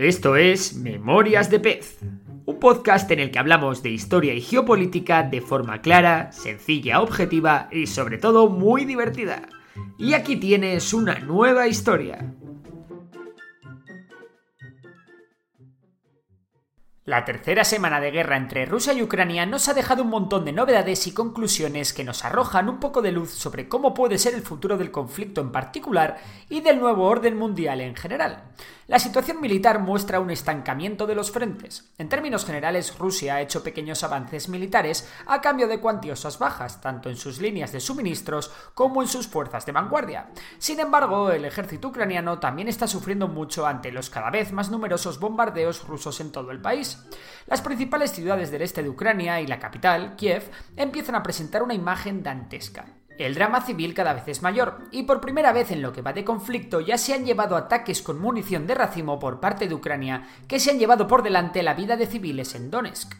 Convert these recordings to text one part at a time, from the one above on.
Esto es Memorias de Pez, un podcast en el que hablamos de historia y geopolítica de forma clara, sencilla, objetiva y sobre todo muy divertida. Y aquí tienes una nueva historia. La tercera semana de guerra entre Rusia y Ucrania nos ha dejado un montón de novedades y conclusiones que nos arrojan un poco de luz sobre cómo puede ser el futuro del conflicto en particular y del nuevo orden mundial en general. La situación militar muestra un estancamiento de los frentes. En términos generales, Rusia ha hecho pequeños avances militares a cambio de cuantiosas bajas, tanto en sus líneas de suministros como en sus fuerzas de vanguardia. Sin embargo, el ejército ucraniano también está sufriendo mucho ante los cada vez más numerosos bombardeos rusos en todo el país. Las principales ciudades del este de Ucrania y la capital, Kiev, empiezan a presentar una imagen dantesca. El drama civil cada vez es mayor, y por primera vez en lo que va de conflicto ya se han llevado ataques con munición de racimo por parte de Ucrania que se han llevado por delante la vida de civiles en Donetsk.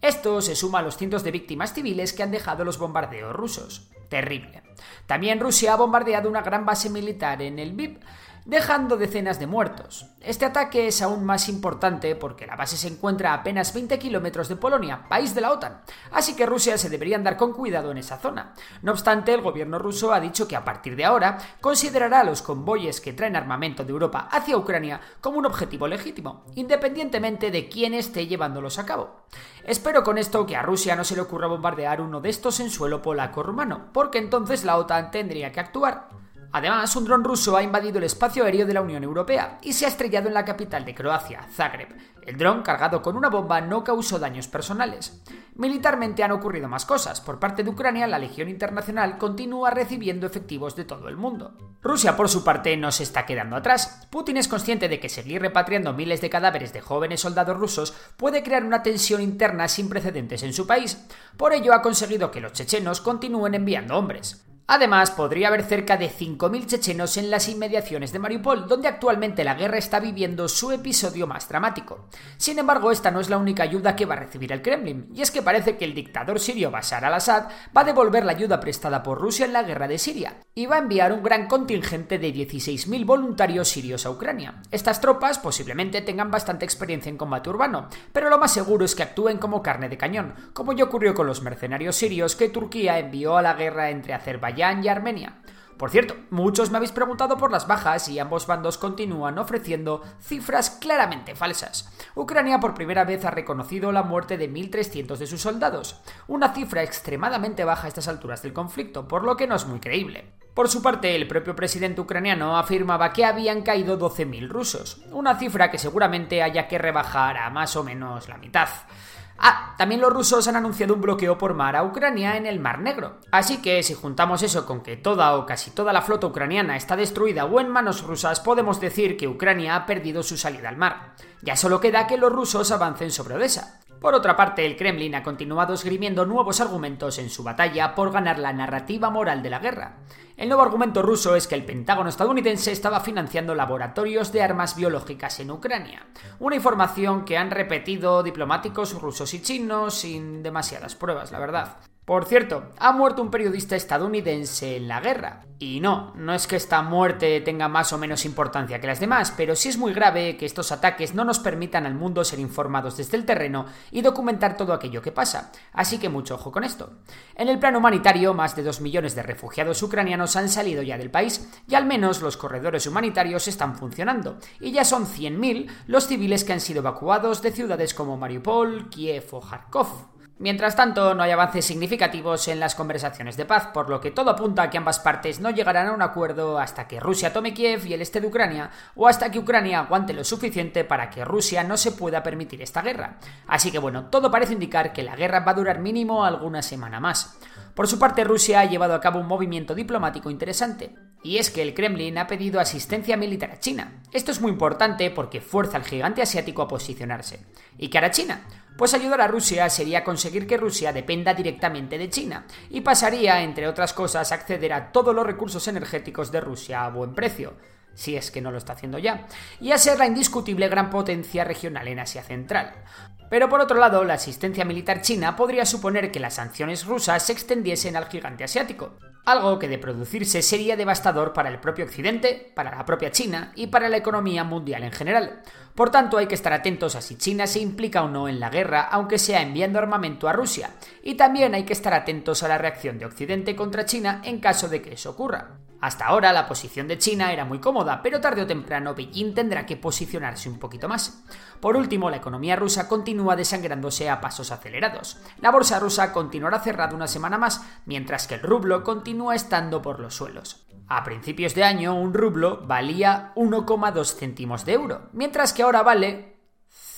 Esto se suma a los cientos de víctimas civiles que han dejado los bombardeos rusos. Terrible. También Rusia ha bombardeado una gran base militar en el Lviv, dejando decenas de muertos. Este ataque es aún más importante porque la base se encuentra a apenas 20 kilómetros de Polonia, país de la OTAN, así que Rusia se debería andar con cuidado en esa zona. No obstante, el gobierno ruso ha dicho que a partir de ahora considerará los convoyes que traen armamento de Europa hacia Ucrania como un objetivo legítimo, independientemente de quién esté llevándolos a cabo. Espero con esto que a Rusia no se le ocurra bombardear uno de estos en suelo polaco-rumano, porque entonces la OTAN tendría que actuar. Además, un dron ruso ha invadido el espacio aéreo de la Unión Europea y se ha estrellado en la capital de Croacia, Zagreb. El dron, cargado con una bomba, no causó daños personales. Militarmente han ocurrido más cosas. Por parte de Ucrania, la Legión Internacional continúa recibiendo efectivos de todo el mundo. Rusia, por su parte, no se está quedando atrás. Putin es consciente de que seguir repatriando miles de cadáveres de jóvenes soldados rusos puede crear una tensión interna sin precedentes en su país. Por ello, ha conseguido que los chechenos continúen enviando hombres. Además, podría haber cerca de 5.000 chechenos en las inmediaciones de Mariupol, donde actualmente la guerra está viviendo su episodio más dramático. Sin embargo, esta no es la única ayuda que va a recibir el Kremlin, y es que parece que el dictador sirio Bashar al-Assad va a devolver la ayuda prestada por Rusia en la guerra de Siria, y va a enviar un gran contingente de 16.000 voluntarios sirios a Ucrania. Estas tropas posiblemente tengan bastante experiencia en combate urbano, pero lo más seguro es que actúen como carne de cañón, como ya ocurrió con los mercenarios sirios que Turquía envió a la guerra entre Y Armenia. Por cierto, muchos me habéis preguntado por las bajas y ambos bandos continúan ofreciendo cifras claramente falsas. Ucrania por primera vez ha reconocido la muerte de 1.300 de sus soldados, una cifra extremadamente baja a estas alturas del conflicto, por lo que no es muy creíble. Por su parte, el propio presidente ucraniano afirmaba que habían caído 12.000 rusos, una cifra que seguramente haya que rebajar a más o menos la mitad. Ah, también los rusos han anunciado un bloqueo por mar a Ucrania en el Mar Negro. Así que si juntamos eso con que toda o casi toda la flota ucraniana está destruida o en manos rusas, podemos decir que Ucrania ha perdido su salida al mar. Ya solo queda que los rusos avancen sobre Odessa. Por otra parte, el Kremlin ha continuado esgrimiendo nuevos argumentos en su batalla por ganar la narrativa moral de la guerra. El nuevo argumento ruso es que el Pentágono estadounidense estaba financiando laboratorios de armas biológicas en Ucrania, una información que han repetido diplomáticos rusos y chinos sin demasiadas pruebas, la verdad. Por cierto, ha muerto un periodista estadounidense en la guerra. Y no, no es que esta muerte tenga más o menos importancia que las demás, pero sí es muy grave que estos ataques no nos permitan al mundo ser informados desde el terreno y documentar todo aquello que pasa. Así que mucho ojo con esto. En el plano humanitario, más de 2 millones de refugiados ucranianos han salido ya del país y al menos los corredores humanitarios están funcionando. Y ya son 100.000 los civiles que han sido evacuados de ciudades como Mariupol, Kiev o Kharkov. Mientras tanto, no hay avances significativos en las conversaciones de paz, por lo que todo apunta a que ambas partes no llegarán a un acuerdo hasta que Rusia tome Kiev y el este de Ucrania, o hasta que Ucrania aguante lo suficiente para que Rusia no se pueda permitir esta guerra. Así que bueno, todo parece indicar que la guerra va a durar mínimo alguna semana más. Por su parte, Rusia ha llevado a cabo un movimiento diplomático interesante, y es que el Kremlin ha pedido asistencia militar a China. Esto es muy importante porque fuerza al gigante asiático a posicionarse. ¿Y qué hará China? Pues ayudar a Rusia sería conseguir que Rusia dependa directamente de China y pasaría, entre otras cosas, a acceder a todos los recursos energéticos de Rusia a buen precio, si es que no lo está haciendo ya, y a ser la indiscutible gran potencia regional en Asia Central. Pero por otro lado, la asistencia militar china podría suponer que las sanciones rusas se extendiesen al gigante asiático, algo que de producirse sería devastador para el propio Occidente, para la propia China y para la economía mundial en general. Por tanto, hay que estar atentos a si China se implica o no en la guerra, aunque sea enviando armamento a Rusia, y también hay que estar atentos a la reacción de Occidente contra China en caso de que eso ocurra. Hasta ahora la posición de China era muy cómoda, pero tarde o temprano Beijing tendrá que posicionarse un poquito más. Por último, la economía rusa continúa desangrándose a pasos acelerados. La bolsa rusa continuará cerrada una semana más, mientras que el rublo continúa estando por los suelos. A principios de año, un rublo valía 1,2 céntimos de euro, mientras que ahora vale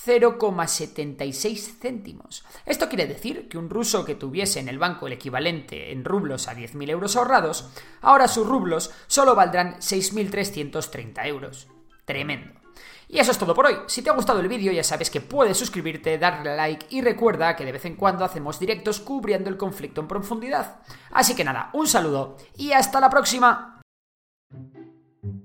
0,76 céntimos. Esto quiere decir que un ruso que tuviese en el banco el equivalente en rublos a 10.000 euros ahorrados, ahora sus rublos solo valdrán 6.330 euros. Tremendo. Y eso es todo por hoy. Si te ha gustado el vídeo ya sabes que puedes suscribirte, darle like y recuerda que de vez en cuando hacemos directos cubriendo el conflicto en profundidad. Así que nada, un saludo y hasta la próxima.